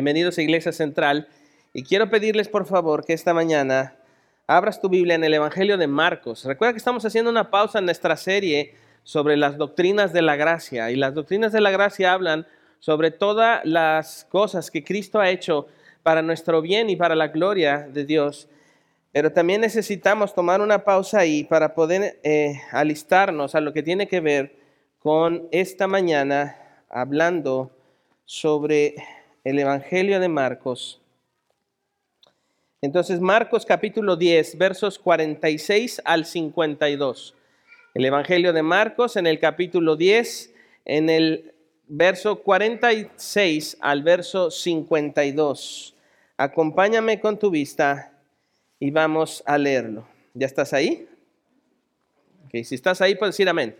Bienvenidos a Iglesia Central. Y quiero pedirles por favor que esta mañana abras tu Biblia en el Evangelio de Marcos. Recuerda que estamos haciendo una pausa en nuestra serie sobre las doctrinas de la gracia. Y las doctrinas de la gracia hablan sobre todas las cosas que Cristo ha hecho para nuestro bien y para la gloria de Dios. Pero también necesitamos tomar una pausa ahí para poder eh, alistarnos a lo que tiene que ver con esta mañana hablando sobre el Evangelio de Marcos. Entonces, Marcos capítulo 10, versos 46 al 52. El Evangelio de Marcos en el capítulo 10, en el verso 46 al verso 52. Acompáñame con tu vista y vamos a leerlo. ¿Ya estás ahí? Okay, si estás ahí, puedes decir amén.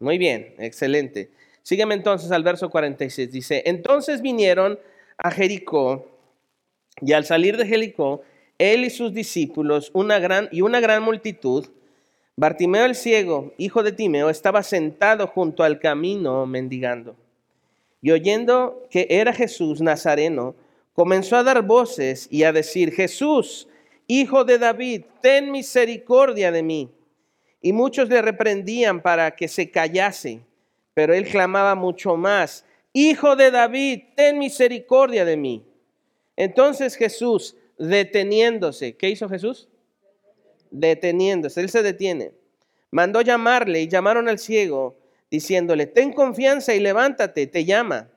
Muy bien, excelente. Sígueme entonces al verso 46. Dice, entonces vinieron a Jericó y al salir de Jericó, él y sus discípulos una gran, y una gran multitud, Bartimeo el ciego, hijo de Timeo, estaba sentado junto al camino mendigando. Y oyendo que era Jesús Nazareno, comenzó a dar voces y a decir, Jesús, hijo de David, ten misericordia de mí. Y muchos le reprendían para que se callase. Pero él clamaba mucho más, Hijo de David, ten misericordia de mí. Entonces Jesús, deteniéndose, ¿qué hizo Jesús? Deteniéndose, él se detiene. Mandó llamarle y llamaron al ciego, diciéndole, ten confianza y levántate, te llama.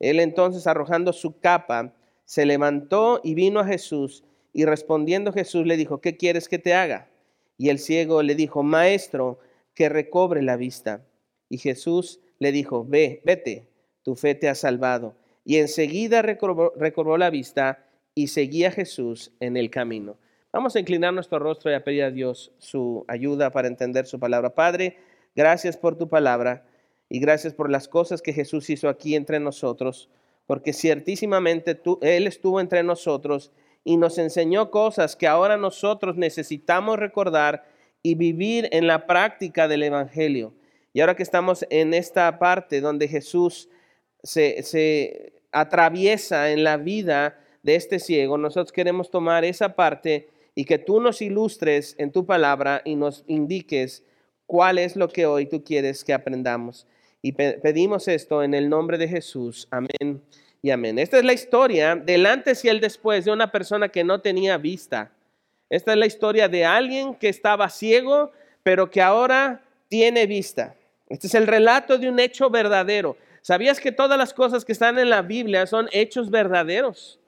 Él entonces, arrojando su capa, se levantó y vino a Jesús, y respondiendo Jesús le dijo, ¿qué quieres que te haga? Y el ciego le dijo, Maestro, que recobre la vista. Y Jesús le dijo, ve, vete, tu fe te ha salvado. Y enseguida recobró, la vista y seguía a Jesús en el camino. Vamos a inclinar nuestro rostro y a pedir a Dios su ayuda para entender su palabra. Padre, gracias por tu palabra y gracias por las cosas que Jesús hizo aquí entre nosotros, porque ciertísimamente Él estuvo entre nosotros y nos enseñó cosas que ahora nosotros necesitamos recordar y vivir en la práctica del Evangelio. Y ahora que estamos en esta parte donde Jesús se, atraviesa en la vida de este ciego, nosotros queremos tomar esa parte y que tú nos ilustres en tu palabra y nos indiques cuál es lo que hoy tú quieres que aprendamos. Y pedimos esto en el nombre de Jesús. Amén y amén. Esta es la historia del antes y el después de una persona que no tenía vista. Esta es la historia de alguien que estaba ciego, pero que ahora tiene vista. Este es el relato de un hecho verdadero. ¿Sabías que todas las cosas que están en la Biblia son hechos verdaderos?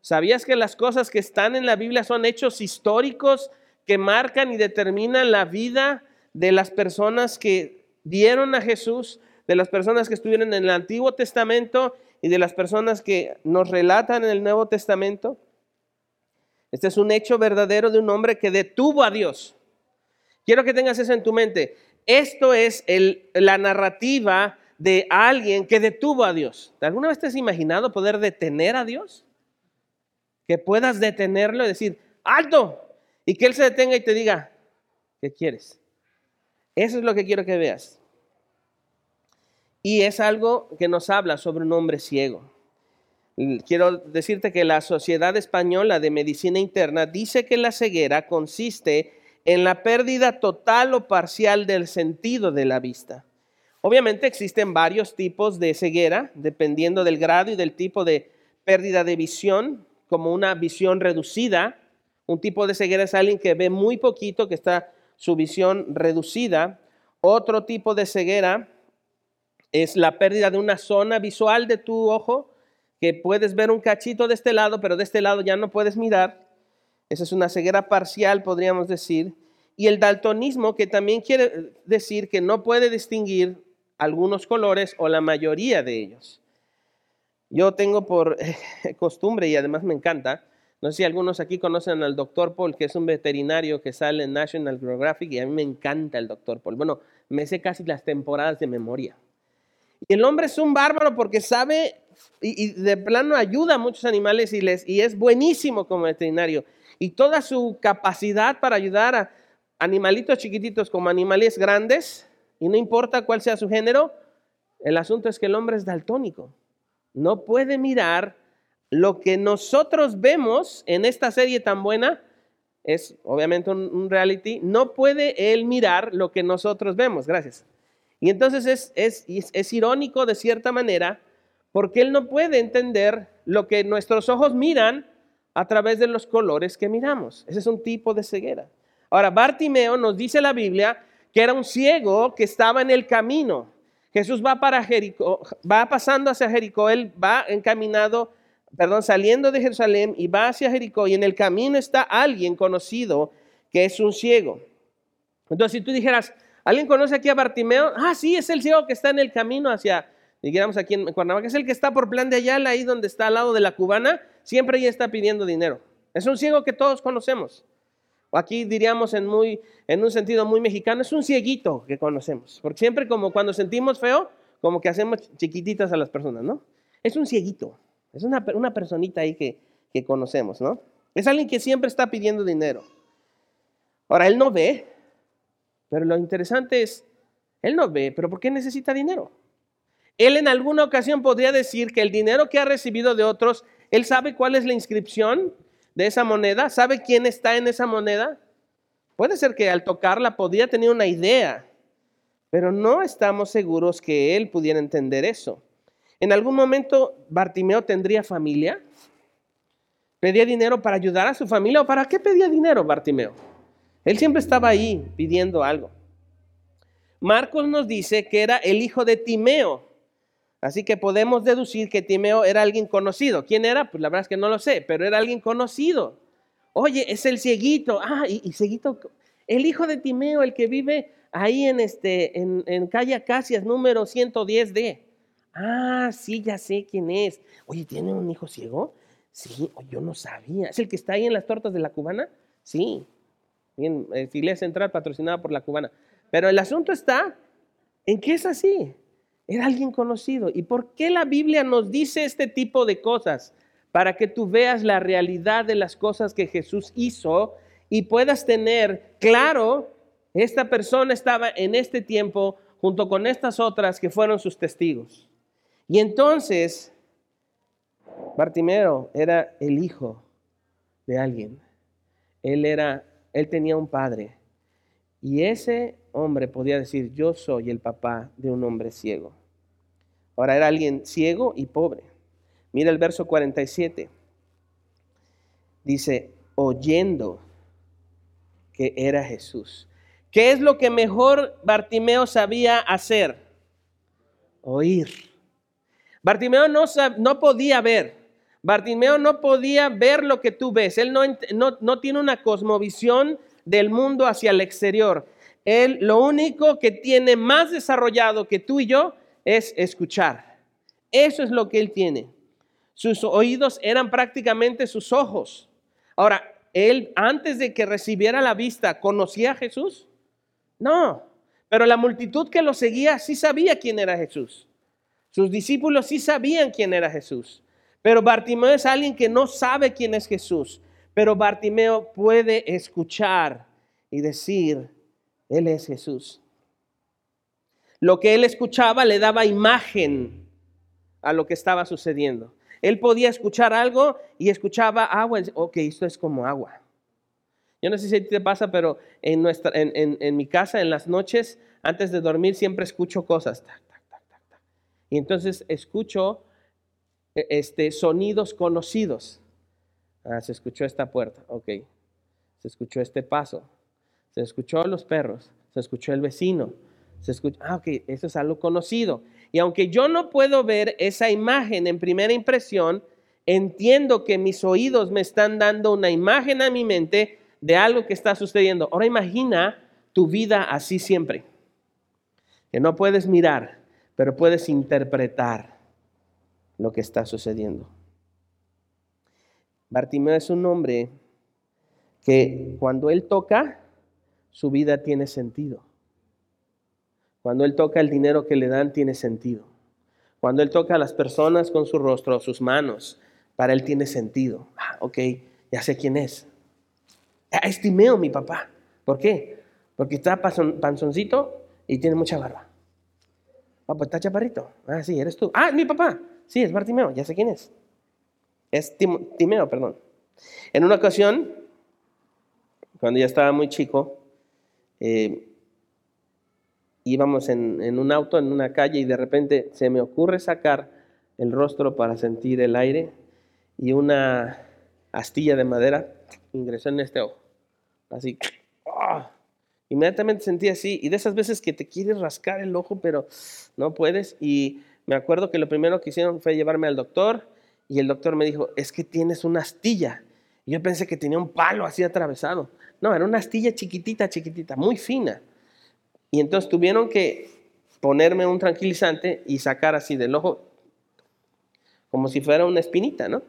¿Sabías que las cosas que están en la Biblia son hechos históricos que marcan y determinan la vida de las personas que dieron a Jesús, de las personas que estuvieron en el Antiguo Testamento y de las personas que nos relatan en el Nuevo Testamento? Este es un hecho verdadero de un hombre que detuvo a Dios. Quiero que tengas eso en tu mente. Esto es la narrativa de alguien que detuvo a Dios. ¿Alguna vez te has imaginado poder detener a Dios? Que puedas detenerlo y decir, alto, y que Él se detenga y te diga, ¿qué quieres? Eso es lo que quiero que veas. Y es algo que nos habla sobre un hombre ciego. Quiero decirte que la Sociedad Española de Medicina Interna dice que la ceguera consiste en la pérdida total o parcial del sentido de la vista. Obviamente existen varios tipos de ceguera, dependiendo del grado y del tipo de pérdida de visión, como una visión reducida. Un tipo de ceguera es alguien que ve muy poquito, que está su visión reducida. Otro tipo de ceguera es la pérdida de una zona visual de tu ojo, que puedes ver un cachito de este lado, pero de este lado ya no puedes mirar. Esa es una ceguera parcial, podríamos decir. Y el daltonismo, que también quiere decir que no puede distinguir algunos colores o la mayoría de ellos. Yo tengo por costumbre y además me encanta, no sé si algunos aquí conocen al doctor Paul, que es un veterinario que sale en National Geographic y a mí me encanta el doctor Paul. Bueno, me sé casi las temporadas de memoria. Y el hombre es un bárbaro porque sabe y, de plano ayuda a muchos animales y, les, y es buenísimo como veterinario y toda su capacidad para ayudar a animalitos chiquititos como animales grandes, y no importa cuál sea su género, el asunto es que el hombre es daltónico. no puede mirar lo que nosotros vemos en esta serie tan buena, es obviamente un, reality, no puede él mirar lo que nosotros vemos. Gracias. Y entonces es, es, es irónico de cierta manera porque él no puede entender lo que nuestros ojos miran a través de los colores que miramos. Ese es un tipo de ceguera. Ahora, Bartimeo nos dice la Biblia que era un ciego que estaba en el camino. Jesús va para Jericó, va pasando hacia Jericó, él va encaminado, perdón, saliendo de Jerusalén y va hacia Jericó y en el camino está alguien conocido que es un ciego. Entonces, si tú dijeras, ¿alguien conoce aquí a Bartimeo? Ah, sí, es el ciego que está en el camino hacia, digamos aquí en Cuernavaca, es el que está por plan de Ayala, ahí donde está al lado de la cubana, siempre ya está pidiendo dinero. Es un ciego que todos conocemos. O aquí diríamos en un sentido muy mexicano, es un cieguito que conocemos. Porque siempre como cuando sentimos feo, como que hacemos chiquititas a las personas, ¿no? Es un cieguito, es una, una personita ahí que, que conocemos, ¿no? Es alguien que siempre está pidiendo dinero. Ahora, él no ve, pero lo interesante es, él no ve, pero ¿por qué necesita dinero? Él en alguna ocasión podría decir que el dinero que ha recibido de otros, él sabe cuál es la inscripción de esa moneda? ¿Sabe quién está en esa moneda? Puede ser que al tocarla podía tener una idea, pero no estamos seguros que él pudiera entender eso. En algún momento Bartimeo tendría familia. ¿Pedía dinero para ayudar a su familia o para qué pedía dinero Bartimeo? Él siempre estaba ahí pidiendo algo. Marcos nos dice que era el hijo de Timeo. Así que podemos deducir que Timeo era alguien conocido. ¿Quién era? Pues la verdad es que no lo sé, pero era alguien conocido. Oye, es el cieguito. Ah, y, cieguito, el hijo de Timeo, el que vive ahí en, este, en, calle Acacias, número 110D. Ah, sí, ya sé quién es. Oye, ¿tiene un hijo ciego? Sí, yo no sabía. ¿Es el que está ahí en las tortas de la cubana? Sí. Bien, iglesia central patrocinada por la cubana. Pero el asunto está en que es así. Era alguien conocido. ¿Y por qué la Biblia nos dice este tipo de cosas? Para que tú veas la realidad de las cosas que Jesús hizo y puedas tener claro, esta persona estaba en este tiempo junto con estas otras que fueron sus testigos. Y entonces, Bartimeo era el hijo de alguien. Él era, él tenía un padre. Y ese hombre podía decir, yo soy el papá de un hombre ciego. Ahora era alguien ciego y pobre. Mira el verso 47. Dice, oyendo que era Jesús. ¿Qué es lo que mejor Bartimeo sabía hacer? Oír. Bartimeo no, no podía ver. Bartimeo no podía ver lo que tú ves. Él no, no, no tiene una cosmovisión del mundo hacia el exterior. Él lo único que tiene más desarrollado que tú y yo es escuchar. Eso es lo que él tiene. Sus oídos eran prácticamente sus ojos. Ahora, él antes de que recibiera la vista, ¿conocía a Jesús? No, pero la multitud que lo seguía sí sabía quién era Jesús. Sus discípulos sí sabían quién era Jesús. Pero Bartimeo es alguien que no sabe quién es Jesús. Pero Bartimeo puede escuchar y decir, Él es Jesús. Lo que él escuchaba le daba imagen a lo que estaba sucediendo. Él podía escuchar algo y escuchaba agua. Ok, esto es como agua. Yo no sé si te pasa, pero en, nuestra, en, mi casa, en las noches, antes de dormir, siempre escucho cosas. y entonces escucho e, este, sonidos conocidos. Ah, se escuchó esta puerta, ok. Se escuchó este paso. Se escuchó los perros. Se escuchó el vecino se escucha, ah, ok, eso es algo conocido. Y aunque yo no puedo ver esa imagen en primera impresión, entiendo que mis oídos me están dando una imagen a mi mente de algo que está sucediendo. Ahora imagina tu vida así siempre. Que no puedes mirar, pero puedes interpretar lo que está sucediendo. Bartimeo es un hombre que cuando él toca, su vida tiene sentido. Cuando Él toca el dinero que le dan, tiene sentido. Cuando Él toca a las personas con su rostro, sus manos, para Él tiene sentido. Ah, ok, ya sé quién es. Ah, estimeo mi papá. ¿Por qué? Porque está panzoncito y tiene mucha barba. Ah, pues está chaparrito. Ah, sí, eres tú. Ah, mi papá. sí, es Bartimeo, ya sé quién es. Es Timeo, perdón. En una ocasión, cuando ya estaba muy chico, eh, íbamos en, un auto, en una calle, y de repente se me ocurre sacar el rostro para sentir el aire y una astilla de madera ingresó en este ojo. Así. ¡ah! Inmediatamente sentí así, y de esas veces que te quieres rascar el ojo, pero no puedes. Y me acuerdo que lo primero que hicieron fue llevarme al doctor, y el doctor me dijo, es que tienes una astilla. Yo pensé que tenía un palo así atravesado. No, era una astilla chiquitita, chiquitita, muy fina. Y entonces tuvieron que ponerme un tranquilizante y sacar así del ojo, como si fuera una espinita, ¿no?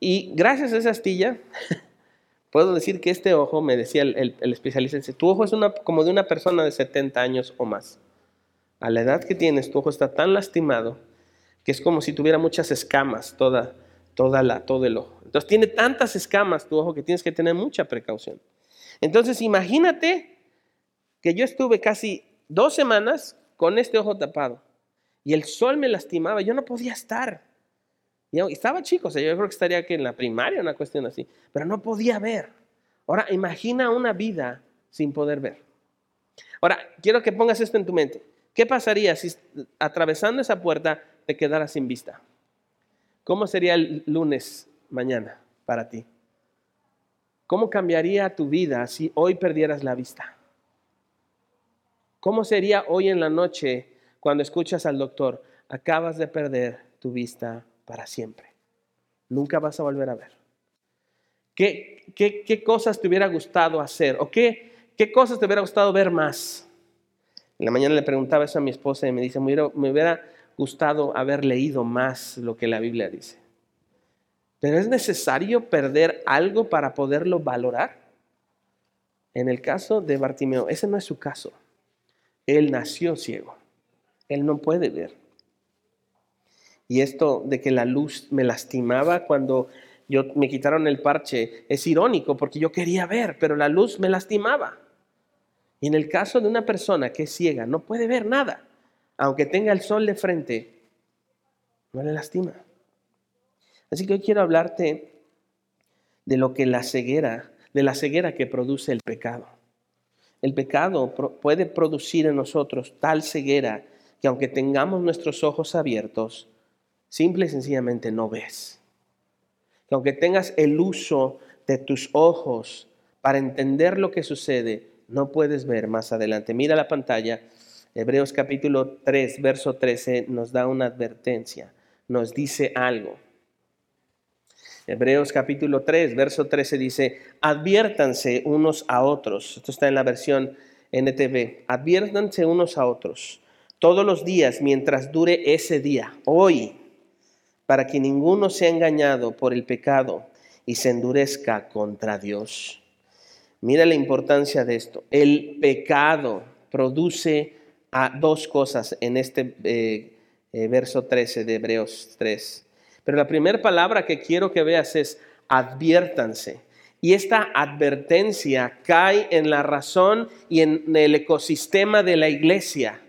Y gracias a esa astilla, puedo decir que este ojo, me decía el, especialista, dice, tu ojo es una, como de una persona de 70 años o más. A la edad que tienes, tu ojo está tan lastimado que es como si tuviera muchas escamas toda, toda la, todo el ojo. Entonces tiene tantas escamas tu ojo que tienes que tener mucha precaución. Entonces imagínate que yo estuve casi dos semanas con este ojo tapado y el sol me lastimaba, yo no podía estar. Y estaba chico, o sea, yo creo que estaría aquí en la primaria, una cuestión así, pero no podía ver. Ahora, imagina una vida sin poder ver. Ahora, quiero que pongas esto en tu mente. ¿Qué pasaría si atravesando esa puerta te quedaras sin vista? ¿Cómo sería el lunes mañana para ti? ¿Cómo cambiaría tu vida si hoy perdieras la vista? ¿Cómo sería hoy en la noche cuando escuchas al doctor, acabas de perder tu vista para siempre. Nunca vas a volver a ver. ¿Qué, qué, cosas te hubiera gustado hacer? ¿O qué, qué cosas te hubiera gustado ver más? En la mañana le preguntaba eso a mi esposa y me dice, me hubiera, gustado haber leído más lo que la Biblia dice. Pero es necesario perder algo para poderlo valorar. En el caso de Bartimeo, ese no es su caso. Él nació ciego. Él no puede ver. Y esto de que la luz me lastimaba cuando yo, me quitaron el parche es irónico porque yo quería ver, pero la luz me lastimaba. Y en el caso de una persona que es ciega, no puede ver nada, aunque tenga el sol de frente, no le lastima. Así que hoy quiero hablarte de lo que la ceguera, de la ceguera que produce el pecado. El pecado puede producir en nosotros tal ceguera que aunque tengamos nuestros ojos abiertos, simple y sencillamente no ves. Que aunque tengas el uso de tus ojos para entender lo que sucede, no puedes ver más adelante. Mira la pantalla. Hebreos capítulo 3, verso 13 nos da una advertencia, nos dice algo. Hebreos capítulo 3, verso 13 dice, adviértanse unos a otros. Esto está en la versión NTV. Adviértanse unos a otros todos los días mientras dure ese día, hoy, para que ninguno sea engañado por el pecado y se endurezca contra Dios. Mira la importancia de esto. El pecado produce a dos cosas en este eh, eh, verso 13 de Hebreos 3. Pero la primera palabra que quiero que veas es adviértanse. Y esta advertencia cae en la razón y en el ecosistema de la iglesia.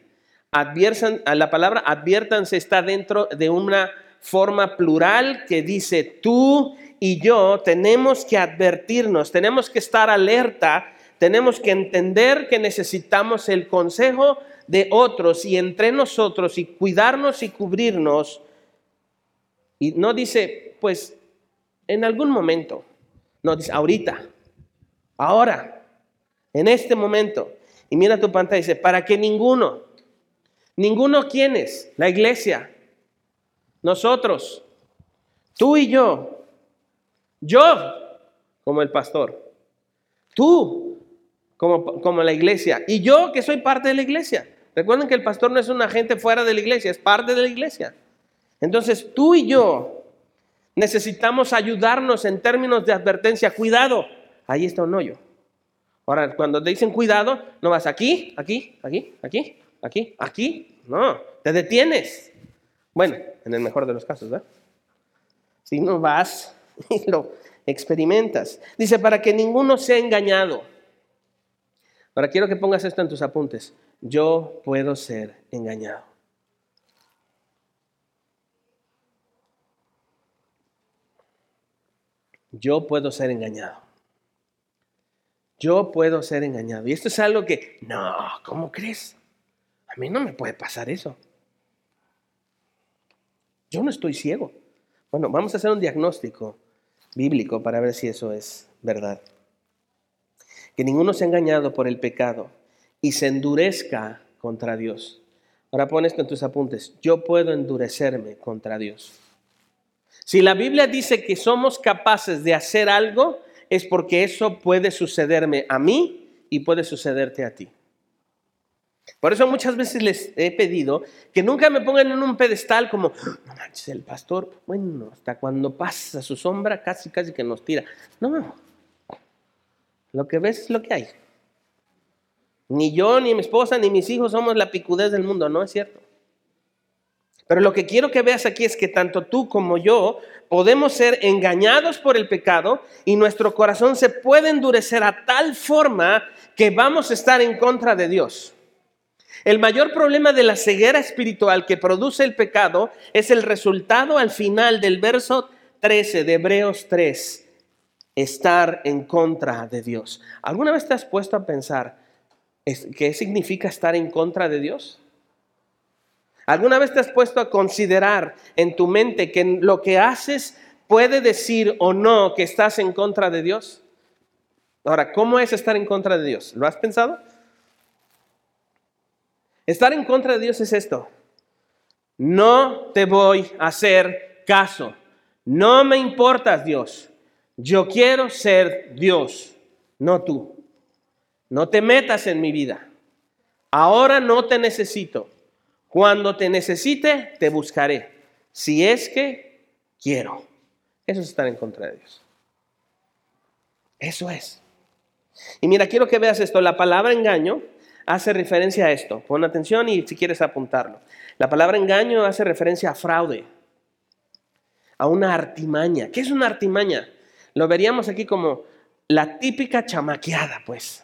Adviertan, la palabra adviértanse está dentro de una forma plural que dice tú y yo tenemos que advertirnos, tenemos que estar alerta, tenemos que entender que necesitamos el consejo de otros y entre nosotros y cuidarnos y cubrirnos. Y no dice, pues, en algún momento, no dice, ahorita, ahora, en este momento. Y mira tu pantalla, dice, para que ninguno, ninguno quienes, la iglesia, nosotros, tú y yo, yo como el pastor, tú como, como la iglesia. Y yo que soy parte de la iglesia. Recuerden que el pastor no es un agente fuera de la iglesia, es parte de la iglesia. Entonces tú y yo necesitamos ayudarnos en términos de advertencia. Cuidado, ahí está un hoyo. Ahora, cuando te dicen cuidado, no vas aquí, aquí, aquí, aquí, aquí, aquí. No, te detienes. Bueno, en el mejor de los casos, ¿verdad? Si no vas y lo experimentas. Dice, para que ninguno sea engañado. Ahora quiero que pongas esto en tus apuntes yo puedo ser engañado. Yo puedo ser engañado. Yo puedo ser engañado. Y esto es algo que, no, ¿cómo crees? A mí no me puede pasar eso. Yo no estoy ciego. Bueno, vamos a hacer un diagnóstico bíblico para ver si eso es verdad. Que ninguno se ha engañado por el pecado y se endurezca contra Dios. Ahora pon esto en tus apuntes. Yo puedo endurecerme contra Dios. Si la Biblia dice que somos capaces de hacer algo, es porque eso puede sucederme a mí y puede sucederte a ti. Por eso muchas veces les he pedido que nunca me pongan en un pedestal como, no manches, el pastor, bueno, hasta cuando pasa su sombra casi, casi que nos tira. No, lo que ves es lo que hay. Ni yo, ni mi esposa, ni mis hijos somos la picudez del mundo, no es cierto. Pero lo que quiero que veas aquí es que tanto tú como yo podemos ser engañados por el pecado y nuestro corazón se puede endurecer a tal forma que vamos a estar en contra de Dios. El mayor problema de la ceguera espiritual que produce el pecado es el resultado al final del verso 13 de Hebreos 3, estar en contra de Dios. ¿Alguna vez te has puesto a pensar qué significa estar en contra de Dios? ¿Alguna vez te has puesto a considerar en tu mente que lo que haces puede decir o no que estás en contra de Dios? Ahora, ¿cómo es estar en contra de Dios? ¿Lo has pensado? Estar en contra de Dios es esto. No te voy a hacer caso. No me importas, Dios. Yo quiero ser Dios, no tú. No te metas en mi vida. Ahora no te necesito. Cuando te necesite, te buscaré. Si es que quiero. Eso es estar en contra de Dios. Eso es. Y mira, quiero que veas esto. La palabra engaño hace referencia a esto. Pon atención y si quieres apuntarlo. La palabra engaño hace referencia a fraude, a una artimaña. ¿Qué es una artimaña? Lo veríamos aquí como la típica chamaqueada, pues.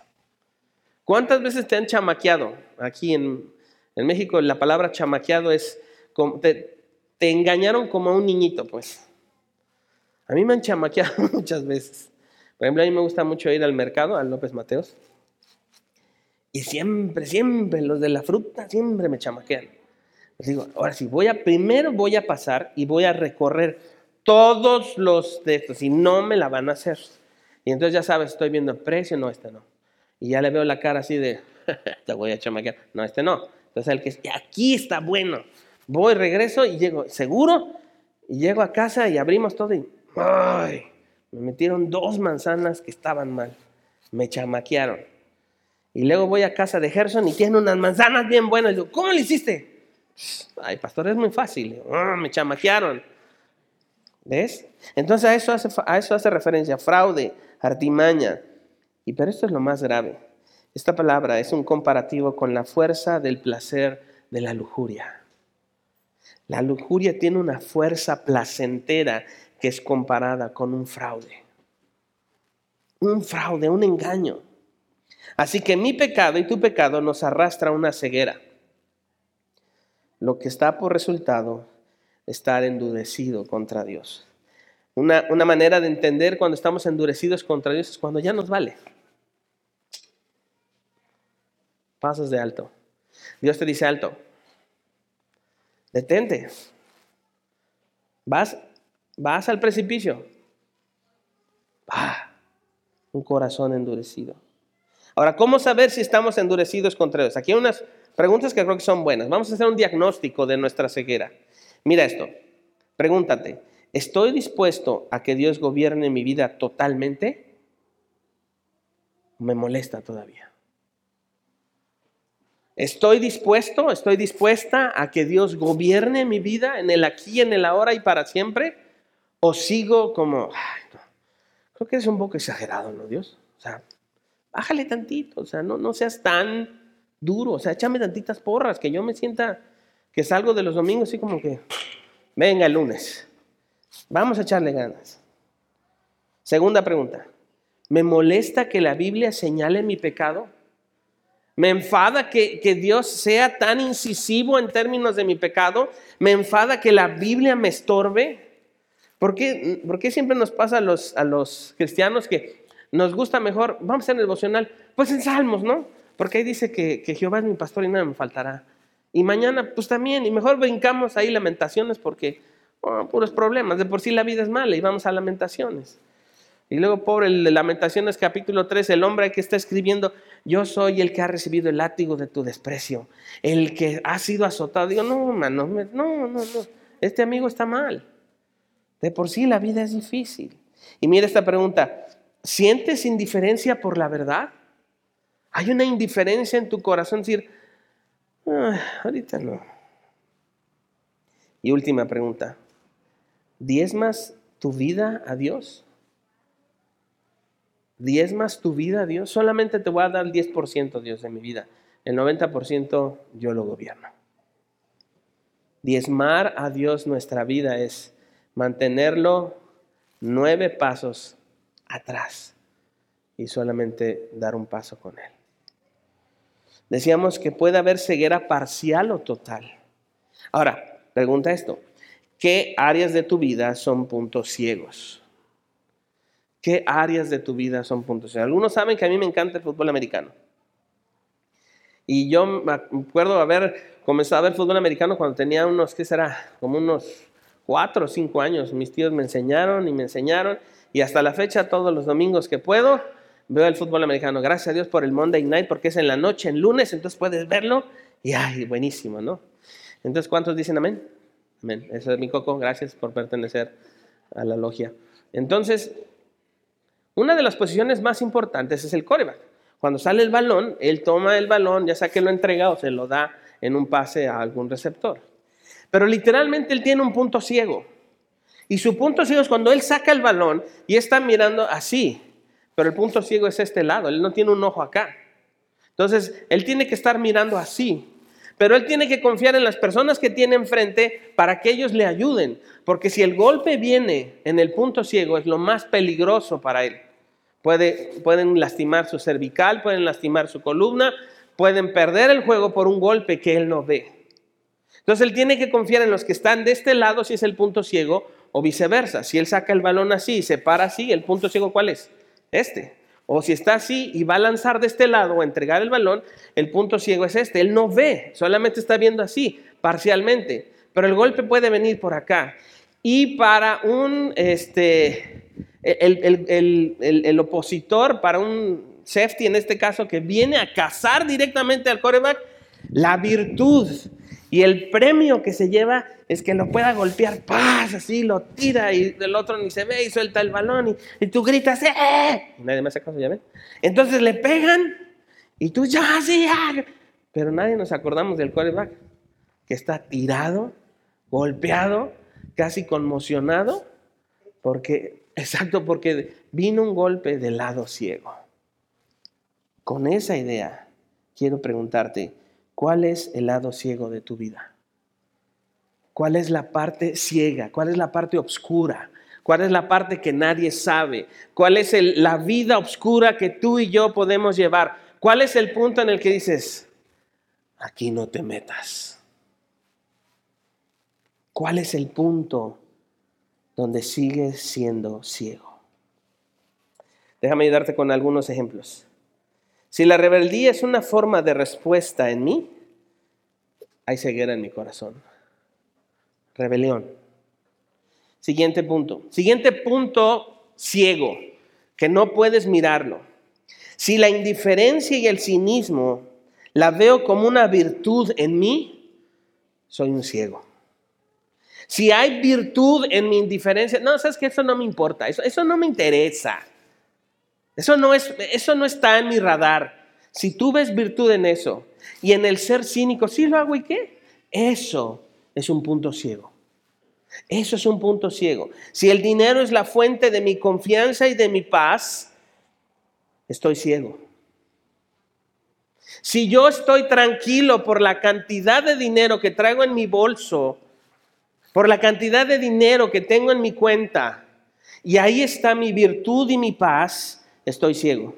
¿Cuántas veces te han chamaqueado aquí en, México la palabra chamaqueado es, te, te engañaron como a un niñito, pues. A mí me han chamaqueado muchas veces. Por ejemplo, a mí me gusta mucho ir al mercado, al López Mateos. Y siempre, siempre, los de la fruta, siempre me chamaquean. Les digo, ahora sí, voy a, primero voy a pasar y voy a recorrer todos los de estos y no me la van a hacer. Y entonces ya sabes, estoy viendo el precio, no, este no. Y ya le veo la cara así de, te voy a chamaquear. No, este no. Entonces el que aquí está bueno. Voy, regreso y llego seguro. Y llego a casa y abrimos todo y, ay, me metieron dos manzanas que estaban mal. Me chamaquearon. Y luego voy a casa de Gerson y tiene unas manzanas bien buenas. Y digo, ¿cómo le hiciste? Ay, pastor, es muy fácil. Ah, me chamaquearon. ¿Ves? Entonces a eso, hace, a eso hace referencia, fraude, artimaña. Y pero esto es lo más grave. Esta palabra es un comparativo con la fuerza del placer de la lujuria. La lujuria tiene una fuerza placentera que es comparada con un fraude. Un fraude, un engaño. Así que mi pecado y tu pecado nos arrastra a una ceguera. Lo que está por resultado estar endurecido contra Dios. Una, una manera de entender cuando estamos endurecidos contra Dios es cuando ya nos vale pasas de alto. Dios te dice alto. Detente. Vas, vas al precipicio. Un corazón endurecido. Ahora, ¿cómo saber si estamos endurecidos contra Dios? Aquí hay unas preguntas que creo que son buenas. Vamos a hacer un diagnóstico de nuestra ceguera. Mira esto. Pregúntate, ¿estoy dispuesto a que Dios gobierne mi vida totalmente? ¿Me molesta todavía? ¿Estoy dispuesto, estoy dispuesta a que Dios gobierne mi vida en el aquí, en el ahora y para siempre? ¿O sigo como, creo que es un poco exagerado, ¿no, Dios? O sea, bájale tantito, o sea, no, no seas tan duro, o sea, échame tantitas porras, que yo me sienta que salgo de los domingos así como que, venga el lunes, vamos a echarle ganas. Segunda pregunta, ¿me molesta que la Biblia señale mi pecado? Me enfada que, Dios sea tan incisivo en términos de mi pecado. Me enfada que la Biblia me estorbe. ¿Por qué, siempre nos pasa a los, a los cristianos que nos gusta mejor, vamos a hacer devocional, pues en Salmos, ¿no? Porque ahí dice que, Jehová es mi pastor y nada me faltará. Y mañana, pues también, y mejor brincamos ahí lamentaciones porque, oh, puros problemas, de por sí la vida es mala y vamos a lamentaciones. Y luego, pobre, Lamentaciones capítulo 3, el hombre que está escribiendo, yo soy el que ha recibido el látigo de tu desprecio, el que ha sido azotado. Digo, no, mano, no, no, no, este amigo está mal. De por sí la vida es difícil. Y mira esta pregunta, ¿sientes indiferencia por la verdad? ¿Hay una indiferencia en tu corazón? Decir, ah, ahorita no. Y última pregunta, ¿diezmas tu vida a Dios? ¿Diezmas tu vida Dios? Solamente te voy a dar el 10% Dios de mi vida. El 90% yo lo gobierno. Diezmar a Dios nuestra vida es mantenerlo nueve pasos atrás y solamente dar un paso con Él. Decíamos que puede haber ceguera parcial o total. Ahora, pregunta esto, ¿qué áreas de tu vida son puntos ciegos? ¿Qué áreas de tu vida son puntos ciegos? Algunos saben que a mí me encanta el fútbol americano. Y yo me acuerdo haber comenzado a ver fútbol americano cuando tenía unos, ¿qué será? Como unos cuatro o cinco años. Mis tíos me enseñaron y me enseñaron. Y hasta la fecha, todos los domingos que puedo, veo el fútbol americano. Gracias a Dios por el Monday Night, porque es en la noche, en lunes, entonces puedes verlo. Y ay, buenísimo, ¿no? Entonces, ¿cuántos dicen amén? Amén. Eso es mi coco. Gracias por pertenecer a la logia. Entonces, una de las posiciones más importantes es el coreback. Cuando sale el balón, él toma el balón, ya sea que lo entrega o se lo da en un pase a algún receptor. Pero literalmente él tiene un punto ciego. Y su punto ciego es cuando él saca el balón y está mirando así. Pero el punto ciego es este lado, él no tiene un ojo acá. Entonces, él tiene que estar mirando así. Pero él tiene que confiar en las personas que tiene enfrente para que ellos le ayuden. Porque si el golpe viene en el punto ciego, es lo más peligroso para él pueden lastimar su cervical, pueden lastimar su columna, pueden perder el juego por un golpe que él no ve. Entonces él tiene que confiar en los que están de este lado si es el punto ciego o viceversa. Si él saca el balón así y se para así, el punto ciego ¿cuál es? Este. O si está así y va a lanzar de este lado o entregar el balón, el punto ciego es este. Él no ve, solamente está viendo así, parcialmente. Pero el golpe puede venir por acá. Y para un, este, el, opositor para un safety, en este caso, que viene a cazar directamente al coreback, la virtud y el premio que se lleva es que lo pueda golpear, paz, así lo tira y el otro ni se ve y suelta el balón y, tú gritas, ¡eh! Nadie me hace caso, ¿ya ven? Entonces le pegan y tú ya, sí, ya. Pero nadie nos acordamos del coreback que está tirado, golpeado, casi conmocionado, porque Exacto, porque vino un golpe del lado ciego. Con esa idea, quiero preguntarte, ¿cuál es el lado ciego de tu vida? ¿Cuál es la parte ciega? ¿Cuál es la parte oscura? ¿Cuál es la parte que nadie sabe? ¿Cuál es la vida oscura que tú y yo podemos llevar? ¿Cuál es el punto en el que dices, aquí no te metas? ¿Cuál es el punto donde sigues siendo ciego. Déjame ayudarte con algunos ejemplos. Si la rebeldía es una forma de respuesta en mí, hay ceguera en mi corazón. Rebelión. Siguiente punto. Siguiente punto ciego, que no puedes mirarlo. Si la indiferencia y el cinismo la veo como una virtud en mí, soy un ciego. Si hay virtud en mi indiferencia, no, sabes que eso no me importa, eso, no me interesa. Eso no, es, eso no está en mi radar. Si tú ves virtud en eso y en el ser cínico, sí lo hago y qué, eso es un punto ciego. Eso es un punto ciego. Si el dinero es la fuente de mi confianza y de mi paz, estoy ciego. Si yo estoy tranquilo por la cantidad de dinero que traigo en mi bolso, por la cantidad de dinero que tengo en mi cuenta, y ahí está mi virtud y mi paz, estoy ciego.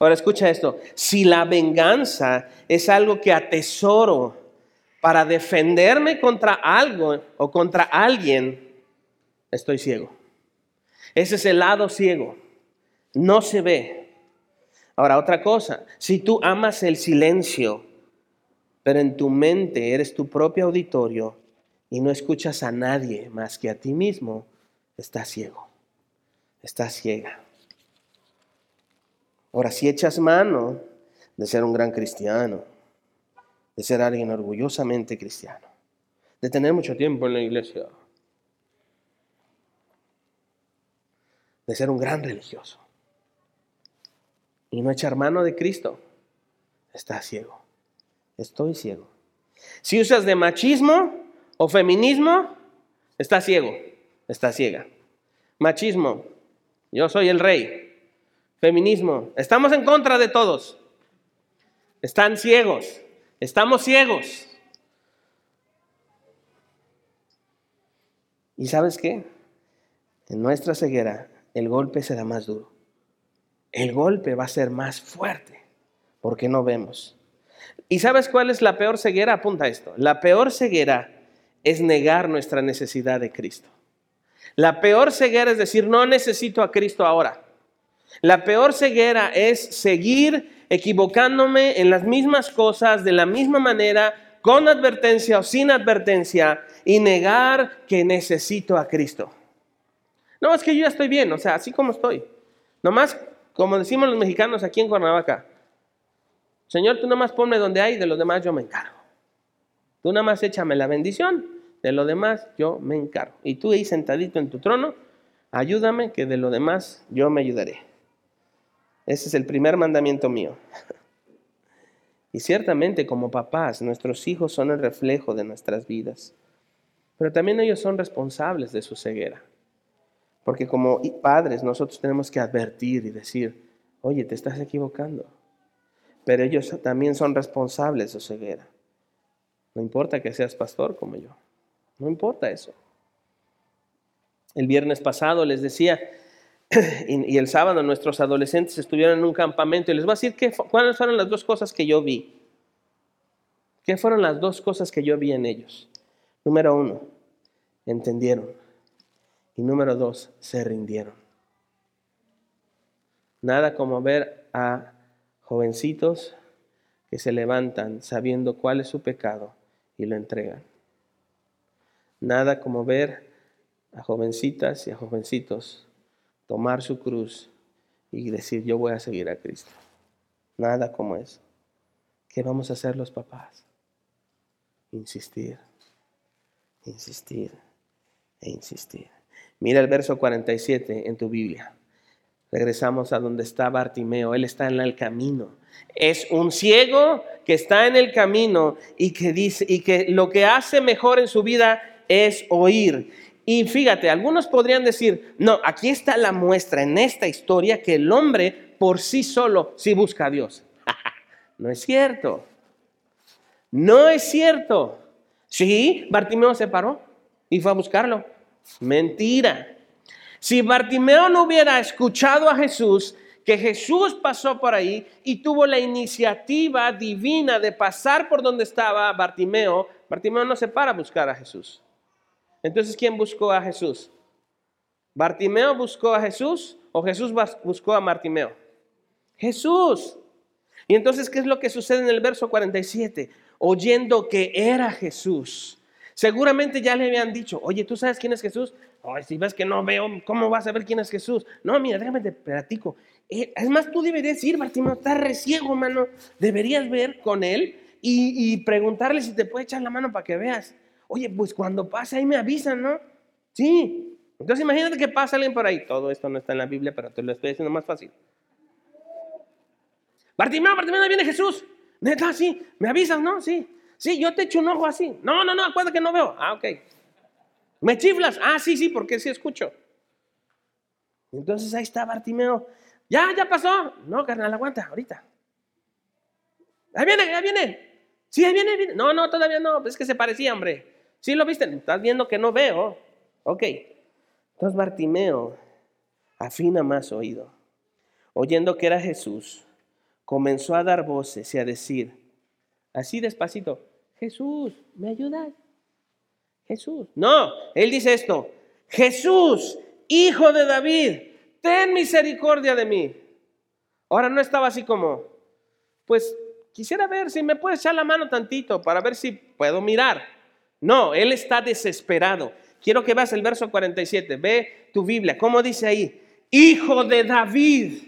Ahora escucha esto, si la venganza es algo que atesoro para defenderme contra algo o contra alguien, estoy ciego. Ese es el lado ciego. No se ve. Ahora, otra cosa, si tú amas el silencio, pero en tu mente eres tu propio auditorio y no escuchas a nadie más que a ti mismo, estás ciego, estás ciega. Ahora, si echas mano de ser un gran cristiano, de ser alguien orgullosamente cristiano, de tener mucho tiempo en la iglesia, de ser un gran religioso y no echar mano de Cristo, estás ciego. Estoy ciego. Si usas de machismo o feminismo, estás ciego, estás ciega. Machismo, yo soy el rey. Feminismo, estamos en contra de todos. Están ciegos, estamos ciegos. ¿Y sabes qué? En nuestra ceguera el golpe será más duro. El golpe va a ser más fuerte porque no vemos. ¿Y sabes cuál es la peor ceguera? Apunta esto. La peor ceguera es negar nuestra necesidad de Cristo. La peor ceguera es decir, no necesito a Cristo ahora. La peor ceguera es seguir equivocándome en las mismas cosas de la misma manera, con advertencia o sin advertencia, y negar que necesito a Cristo. No, es que yo ya estoy bien, o sea, así como estoy. Nomás, como decimos los mexicanos aquí en Cuernavaca, Señor, tú nomás ponme donde hay, de los demás yo me encargo. Tú nada más échame la bendición, de lo demás yo me encargo. Y tú ahí sentadito en tu trono, ayúdame que de lo demás yo me ayudaré. Ese es el primer mandamiento mío. Y ciertamente como papás, nuestros hijos son el reflejo de nuestras vidas. Pero también ellos son responsables de su ceguera. Porque como padres nosotros tenemos que advertir y decir, oye, te estás equivocando. Pero ellos también son responsables de su ceguera. No importa que seas pastor como yo. No importa eso. El viernes pasado les decía y, el sábado nuestros adolescentes estuvieron en un campamento y les voy a decir qué, cuáles fueron las dos cosas que yo vi. ¿Qué fueron las dos cosas que yo vi en ellos? Número uno, entendieron. Y número dos, se rindieron. Nada como ver a jovencitos que se levantan sabiendo cuál es su pecado y lo entregan. Nada como ver a jovencitas y a jovencitos tomar su cruz y decir, yo voy a seguir a Cristo. Nada como eso. ¿Qué vamos a hacer los papás? Insistir, insistir e insistir. Mira el verso 47 en tu Biblia. Regresamos a donde está Bartimeo. Él está en el camino. Es un ciego que está en el camino y que dice y que lo que hace mejor en su vida es oír. Y fíjate, algunos podrían decir, no, aquí está la muestra en esta historia que el hombre por sí solo sí busca a Dios. no es cierto. No es cierto. Sí, Bartimeo se paró y fue a buscarlo. Mentira. Si Bartimeo no hubiera escuchado a Jesús, que Jesús pasó por ahí y tuvo la iniciativa divina de pasar por donde estaba Bartimeo, Bartimeo no se para a buscar a Jesús. Entonces, ¿quién buscó a Jesús? ¿Bartimeo buscó a Jesús o Jesús buscó a Bartimeo? Jesús. Y entonces, ¿qué es lo que sucede en el verso 47? Oyendo que era Jesús. Seguramente ya le habían dicho, oye, ¿tú sabes quién es Jesús? Ay, si ves que no veo, ¿cómo vas a ver quién es Jesús? No, mira, déjame te platico. Eh, es más, tú deberías ir, Bartimeo, estás reciego, mano. Deberías ver con él y, preguntarle si te puede echar la mano para que veas. Oye, pues cuando pasa ahí me avisan, ¿no? Sí. Entonces imagínate que pasa alguien por ahí. Todo esto no está en la Biblia, pero te lo estoy diciendo más fácil. Bartimeo, Bartimeo, ahí viene Jesús. Neta, sí. ¿Me avisas, no? Sí. Sí, yo te echo un ojo así. No, no, no, acuérdate que no veo. Ah, ok. ¿Me chiflas? Ah, sí, sí, porque sí escucho. Entonces ahí está Bartimeo. Ya, ya pasó. No, carnal, aguanta, ahorita. Ahí viene, ahí viene. Sí, ahí viene, ahí viene. No, no, todavía no. Es que se parecía, hombre. ¿Sí lo viste? Estás viendo que no veo. Ok. Entonces Bartimeo afina más oído. Oyendo que era Jesús, comenzó a dar voces y a decir, así despacito, Jesús, ¿me ayudas? Jesús. No, él dice esto, Jesús, hijo de David, ten misericordia de mí. Ahora no estaba así como, pues quisiera ver si me puedes echar la mano tantito para ver si puedo mirar. No, él está desesperado. Quiero que veas el verso 47. Ve tu Biblia. ¿Cómo dice ahí? Hijo de David,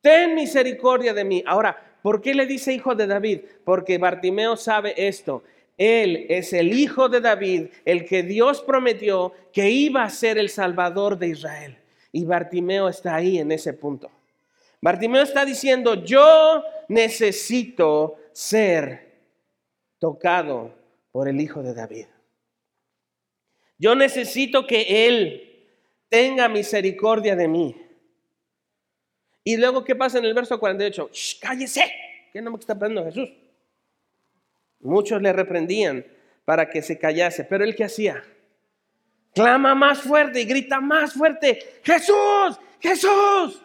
ten misericordia de mí. Ahora, ¿por qué le dice hijo de David? Porque Bartimeo sabe esto. Él es el hijo de David, el que Dios prometió que iba a ser el salvador de Israel. Y Bartimeo está ahí en ese punto. Bartimeo está diciendo, yo necesito ser tocado por el hijo de David. Yo necesito que Él tenga misericordia de mí. Y luego, ¿qué pasa en el verso 48? cállese, ¿qué no me está pidiendo Jesús? Muchos le reprendían para que se callase, pero él qué hacía? Clama más fuerte y grita más fuerte, Jesús, Jesús,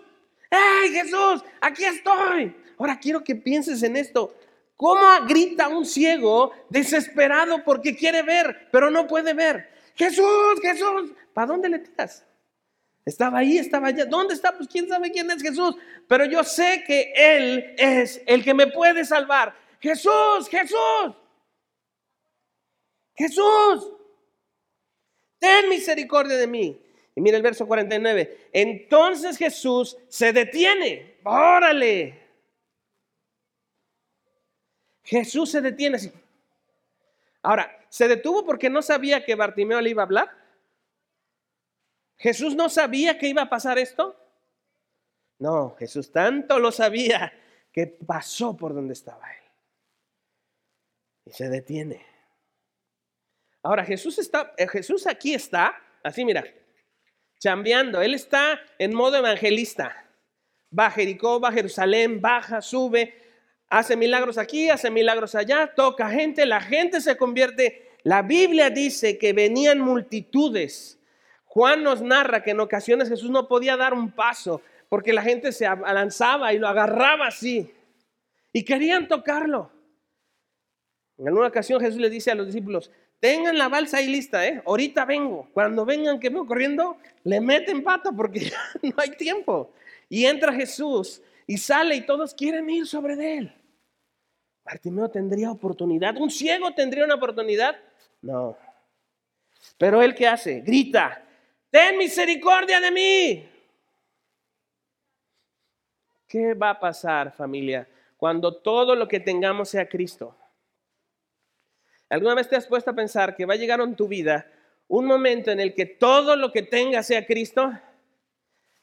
¡hey Jesús, aquí estoy! Ahora quiero que pienses en esto. ¿Cómo grita un ciego desesperado porque quiere ver, pero no puede ver? Jesús, Jesús, ¿para dónde le tiras? Estaba ahí, estaba allá. ¿Dónde está? Pues quién sabe quién es Jesús. Pero yo sé que Él es el que me puede salvar. Jesús, Jesús. Jesús. Ten misericordia de mí. Y mira el verso 49. Entonces Jesús se detiene. Órale. Jesús se detiene. Ahora, ¿se detuvo porque no sabía que Bartimeo le iba a hablar? ¿Jesús no sabía que iba a pasar esto? No, Jesús tanto lo sabía que pasó por donde estaba él. Y se detiene. Ahora, Jesús está, eh, Jesús aquí está, así mira, chambeando. Él está en modo evangelista. Va a Jericó, va a Jerusalén, baja, sube, hace milagros aquí, hace milagros allá, toca gente, la gente se convierte. La Biblia dice que venían multitudes Juan nos narra que en ocasiones Jesús no podía dar un paso porque la gente se alanzaba y lo agarraba así y querían tocarlo. En alguna ocasión Jesús le dice a los discípulos, tengan la balsa ahí lista, ¿eh? ahorita vengo. Cuando vengan que vengo corriendo, le meten pata porque ya no hay tiempo. Y entra Jesús y sale y todos quieren ir sobre él. Bartimeo tendría oportunidad. ¿Un ciego tendría una oportunidad? No. Pero él qué hace? Grita, ten misericordia de mí. ¿Qué va a pasar, familia, cuando todo lo que tengamos sea Cristo? ¿Alguna vez te has puesto a pensar que va a llegar en tu vida un momento en el que todo lo que tengas sea Cristo?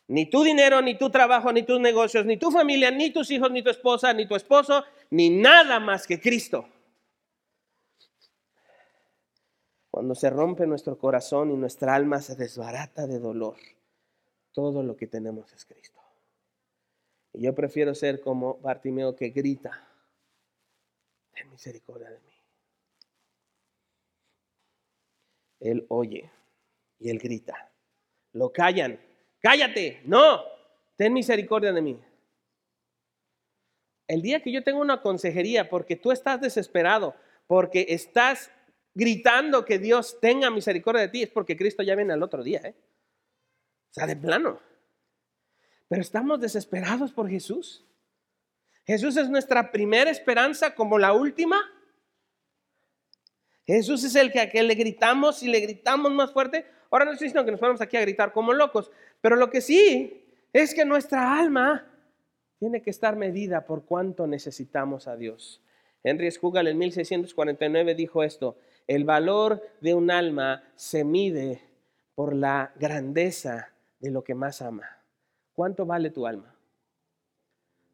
Ni tu dinero, ni tu trabajo, ni tus negocios, ni tu familia, ni tus hijos, ni tu esposa, ni tu esposo, ni nada más que Cristo. Cuando se rompe nuestro corazón y nuestra alma se desbarata de dolor, todo lo que tenemos es Cristo. Y yo prefiero ser como Bartimeo que grita, ten misericordia de mí. Él oye y él grita. Lo callan. Cállate, no, ten misericordia de mí. El día que yo tengo una consejería porque tú estás desesperado, porque estás gritando que Dios tenga misericordia de ti, es porque Cristo ya viene al otro día. ¿eh? O sea, de plano. Pero estamos desesperados por Jesús. Jesús es nuestra primera esperanza como la última. Jesús es el que a que le gritamos y le gritamos más fuerte. Ahora no estoy diciendo que nos ponemos aquí a gritar como locos, pero lo que sí es que nuestra alma tiene que estar medida por cuánto necesitamos a Dios. Henry Scougal en 1649 dijo esto, el valor de un alma se mide por la grandeza de lo que más ama. ¿Cuánto vale tu alma?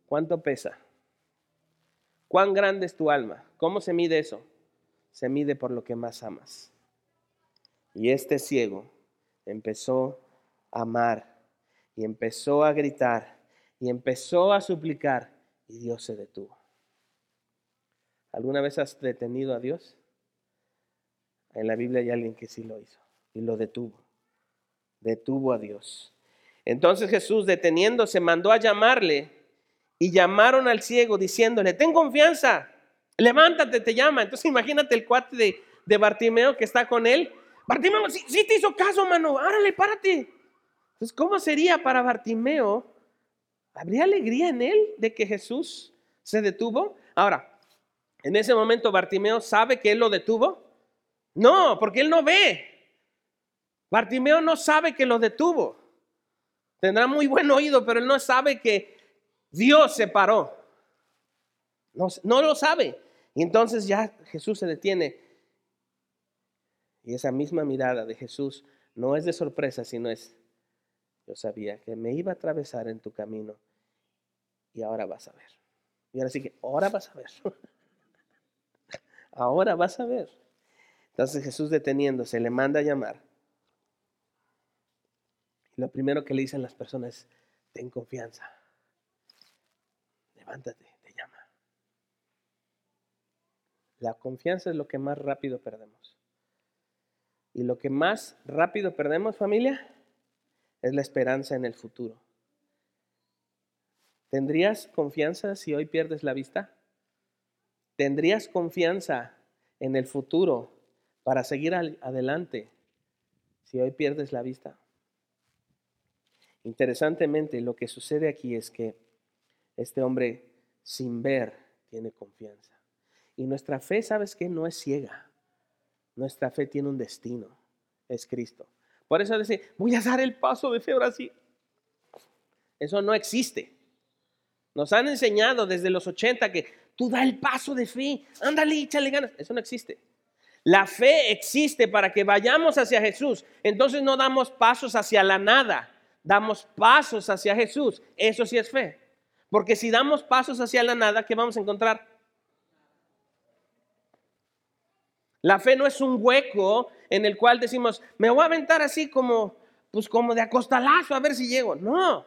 ¿Cuánto pesa? ¿Cuán grande es tu alma? ¿Cómo se mide eso? Se mide por lo que más amas. Y este ciego empezó a amar y empezó a gritar y empezó a suplicar y Dios se detuvo. ¿Alguna vez has detenido a Dios? En la Biblia hay alguien que sí lo hizo y lo detuvo. Detuvo a Dios. Entonces Jesús, deteniéndose, mandó a llamarle y llamaron al ciego diciéndole, ten confianza, levántate, te llama. Entonces imagínate el cuate de, Bartimeo que está con él. Bartimeo, sí, te hizo caso, mano, árale, párate. Entonces, ¿cómo sería para Bartimeo? ¿Habría alegría en él de que Jesús se detuvo? Ahora, en ese momento Bartimeo sabe que él lo detuvo. No, porque él no ve. Bartimeo no sabe que lo detuvo. Tendrá muy buen oído, pero él no sabe que Dios se paró. No, no lo sabe. Y entonces ya Jesús se detiene. Y esa misma mirada de Jesús no es de sorpresa, sino es, yo sabía que me iba a atravesar en tu camino y ahora vas a ver. Y ahora sí que, ahora vas a ver. ahora vas a ver. Entonces Jesús deteniéndose le manda a llamar. Y lo primero que le dicen las personas es, ten confianza. Levántate, te llama. La confianza es lo que más rápido perdemos. Y lo que más rápido perdemos, familia, es la esperanza en el futuro. ¿Tendrías confianza si hoy pierdes la vista? ¿Tendrías confianza en el futuro para seguir adelante si hoy pierdes la vista? Interesantemente, lo que sucede aquí es que este hombre sin ver tiene confianza. Y nuestra fe, ¿sabes qué? No es ciega. Nuestra fe tiene un destino, es Cristo. Por eso dice, voy a dar el paso de fe ahora sí. Eso no existe. Nos han enseñado desde los 80 que tú da el paso de fe, ándale, échale ganas. Eso no existe. La fe existe para que vayamos hacia Jesús. Entonces no damos pasos hacia la nada, damos pasos hacia Jesús. Eso sí es fe. Porque si damos pasos hacia la nada, ¿qué vamos a encontrar? La fe no es un hueco en el cual decimos, me voy a aventar así como, pues como de acostalazo a ver si llego. No,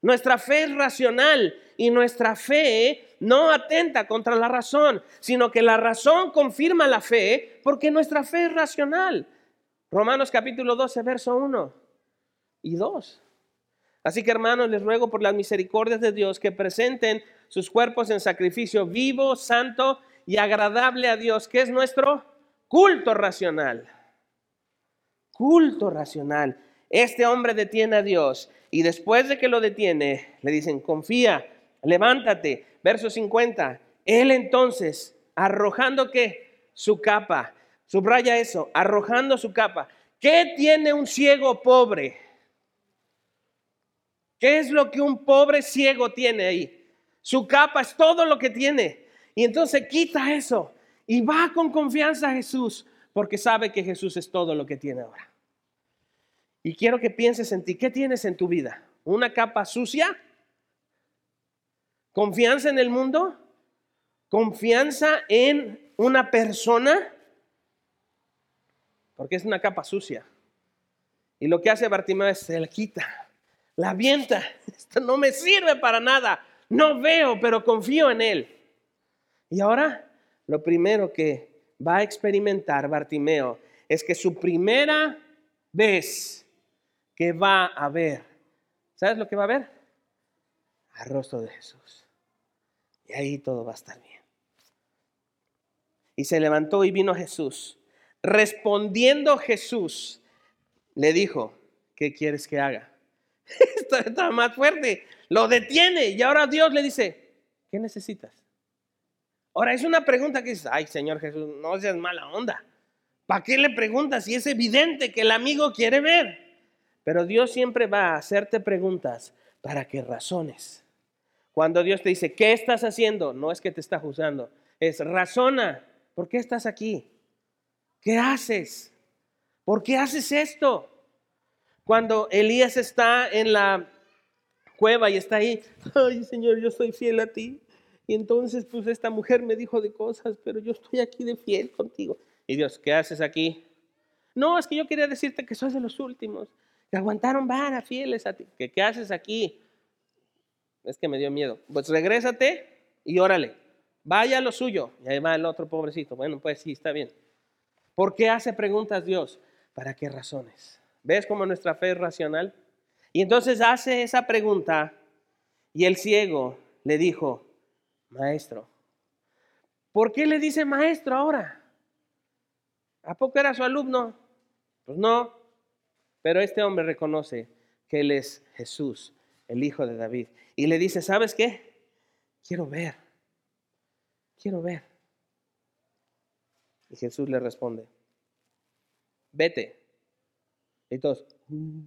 nuestra fe es racional y nuestra fe no atenta contra la razón, sino que la razón confirma la fe porque nuestra fe es racional. Romanos capítulo 12, verso 1 y 2. Así que hermanos, les ruego por las misericordias de Dios que presenten sus cuerpos en sacrificio vivo, santo y agradable a Dios, que es nuestro culto racional. Culto racional. Este hombre detiene a Dios y después de que lo detiene, le dicen, confía, levántate. Verso 50. Él entonces, arrojando? Su capa. Subraya eso, arrojando su capa. ¿Qué tiene un ciego pobre? ¿Qué es lo que un pobre ciego tiene ahí? Su capa es todo lo que tiene. Y entonces quita eso y va con confianza a Jesús porque sabe que Jesús es todo lo que tiene ahora. Y quiero que pienses en ti. ¿Qué tienes en tu vida? ¿Una capa sucia? ¿Confianza en el mundo? ¿Confianza en una persona? Porque es una capa sucia. Y lo que hace Bartimeo es se la quita, la avienta. Esto no me sirve para nada. No veo, pero confío en él. Y ahora, lo primero que va a experimentar Bartimeo es que su primera vez que va a ver. ¿Sabes lo que va a ver? Al rostro de Jesús. Y ahí todo va a estar bien. Y se levantó y vino Jesús. Respondiendo Jesús, le dijo, ¿qué quieres que haga? Está más fuerte. Lo detiene y ahora Dios le dice, ¿qué necesitas? Ahora es una pregunta que dice, ay Señor Jesús, no seas mala onda. ¿Para qué le preguntas si es evidente que el amigo quiere ver? Pero Dios siempre va a hacerte preguntas para que razones. Cuando Dios te dice, ¿qué estás haciendo? No es que te está juzgando, es razona. ¿Por qué estás aquí? ¿Qué haces? ¿Por qué haces esto? Cuando Elías está en la cueva y está ahí, ay Señor, yo soy fiel a ti. Y entonces pues esta mujer me dijo de cosas, pero yo estoy aquí de fiel contigo. Y Dios, ¿qué haces aquí? No, es que yo quería decirte que soy de los últimos que aguantaron vara, fieles a ti. ¿Qué, ¿Qué haces aquí? Es que me dio miedo. Pues regrésate y órale. Vaya a lo suyo. Y ahí va el otro pobrecito. Bueno, pues sí, está bien. ¿Por qué hace preguntas Dios? ¿Para qué razones? ¿Ves cómo nuestra fe es racional? Y entonces hace esa pregunta y el ciego le dijo, maestro. ¿Por qué le dice maestro ahora? ¿A poco era su alumno? Pues no, pero este hombre reconoce que él es Jesús, el hijo de David. Y le dice, ¿sabes qué? Quiero ver, quiero ver. Y Jesús le responde, vete. Y todos, mm".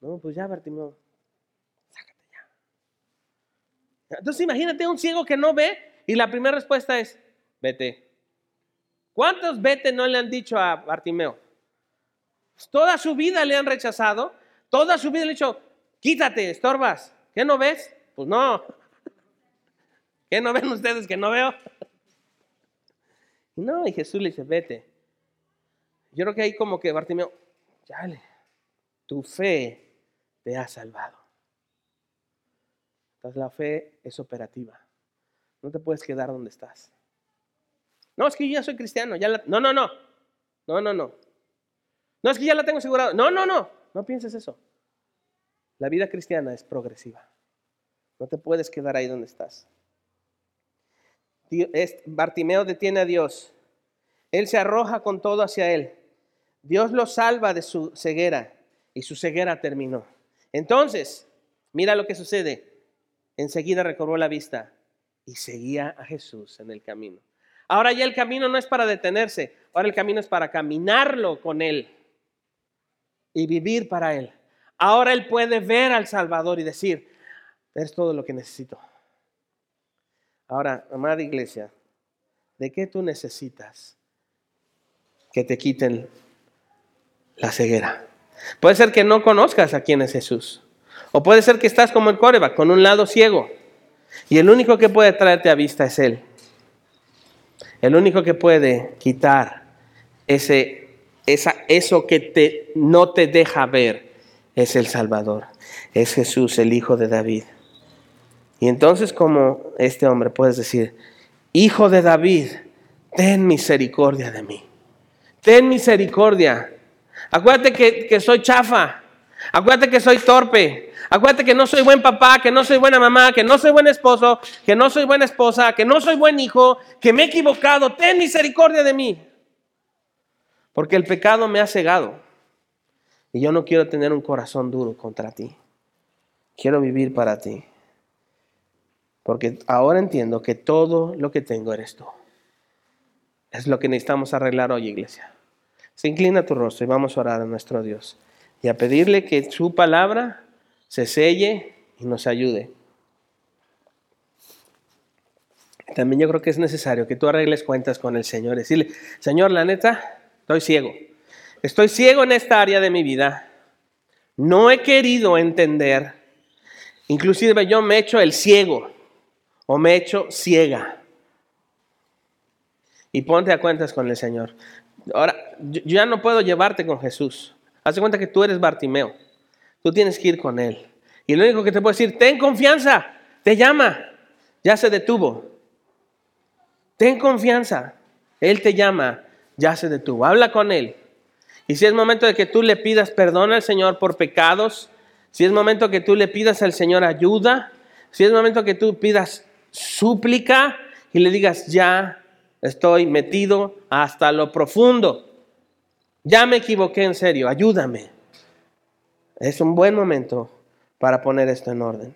no, pues ya, Bartimeo, sácate ya. Entonces imagínate un ciego que no ve y la primera respuesta es, vete. ¿Cuántos vete no le han dicho a Bartimeo? Toda su vida le han rechazado, toda su vida le han dicho, quítate, estorbas. ¿Qué no ves? Pues no. ¿Qué no ven ustedes que no veo? No, y Jesús le dice, vete. Yo creo que ahí como que Bartimeo, le tu fe te ha salvado. La fe es operativa. No te puedes quedar donde estás. No, es que yo ya soy cristiano. Ya No, no, no. No, no, no. No es que ya la tengo asegurado. No, no, no. No pienses eso. La vida cristiana es progresiva. No te puedes quedar ahí donde estás. Bartimeo detiene a Dios. Él se arroja con todo hacia él. Dios lo salva de su ceguera y su ceguera terminó. Entonces, mira lo que sucede. Enseguida recobró la vista y seguía a Jesús en el camino. Ahora ya el camino no es para detenerse, ahora el camino es para caminarlo con Él y vivir para Él. Ahora Él puede ver al Salvador y decir, es todo lo que necesito. Ahora, amada iglesia, ¿de qué tú necesitas que te quiten la ceguera? Puede ser que no conozcas a quién es Jesús. O puede ser que estás como el Córeba, con un lado ciego. Y el único que puede traerte a vista es Él. El único que puede quitar ese, esa, eso que te, no te deja ver es el Salvador. Es Jesús, el Hijo de David. Y entonces como este hombre puedes decir, Hijo de David, ten misericordia de mí. Ten misericordia. Acuérdate que, que soy chafa. Acuérdate que soy torpe. Acuérdate que no soy buen papá, que no soy buena mamá, que no soy buen esposo, que no soy buena esposa, que no soy buen hijo, que me he equivocado. Ten misericordia de mí. Porque el pecado me ha cegado. Y yo no quiero tener un corazón duro contra ti. Quiero vivir para ti. Porque ahora entiendo que todo lo que tengo eres tú. Es lo que necesitamos arreglar hoy, iglesia. Se inclina tu rostro y vamos a orar a nuestro Dios y a pedirle que su palabra se selle y nos ayude. También yo creo que es necesario que tú arregles cuentas con el Señor. Decirle, Señor, la neta, estoy ciego. Estoy ciego en esta área de mi vida. No he querido entender. Inclusive yo me he hecho el ciego o me he hecho ciega. Y ponte a cuentas con el Señor. Ahora, yo ya no puedo llevarte con Jesús. Haz cuenta que tú eres Bartimeo. Tú tienes que ir con Él. Y lo único que te puedo decir, ten confianza, te llama, ya se detuvo. Ten confianza, Él te llama, ya se detuvo. Habla con Él. Y si es momento de que tú le pidas perdón al Señor por pecados, si es momento que tú le pidas al Señor ayuda, si es momento que tú pidas súplica y le digas, ya estoy metido hasta lo profundo, ya me equivoqué en serio, ayúdame. Es un buen momento para poner esto en orden.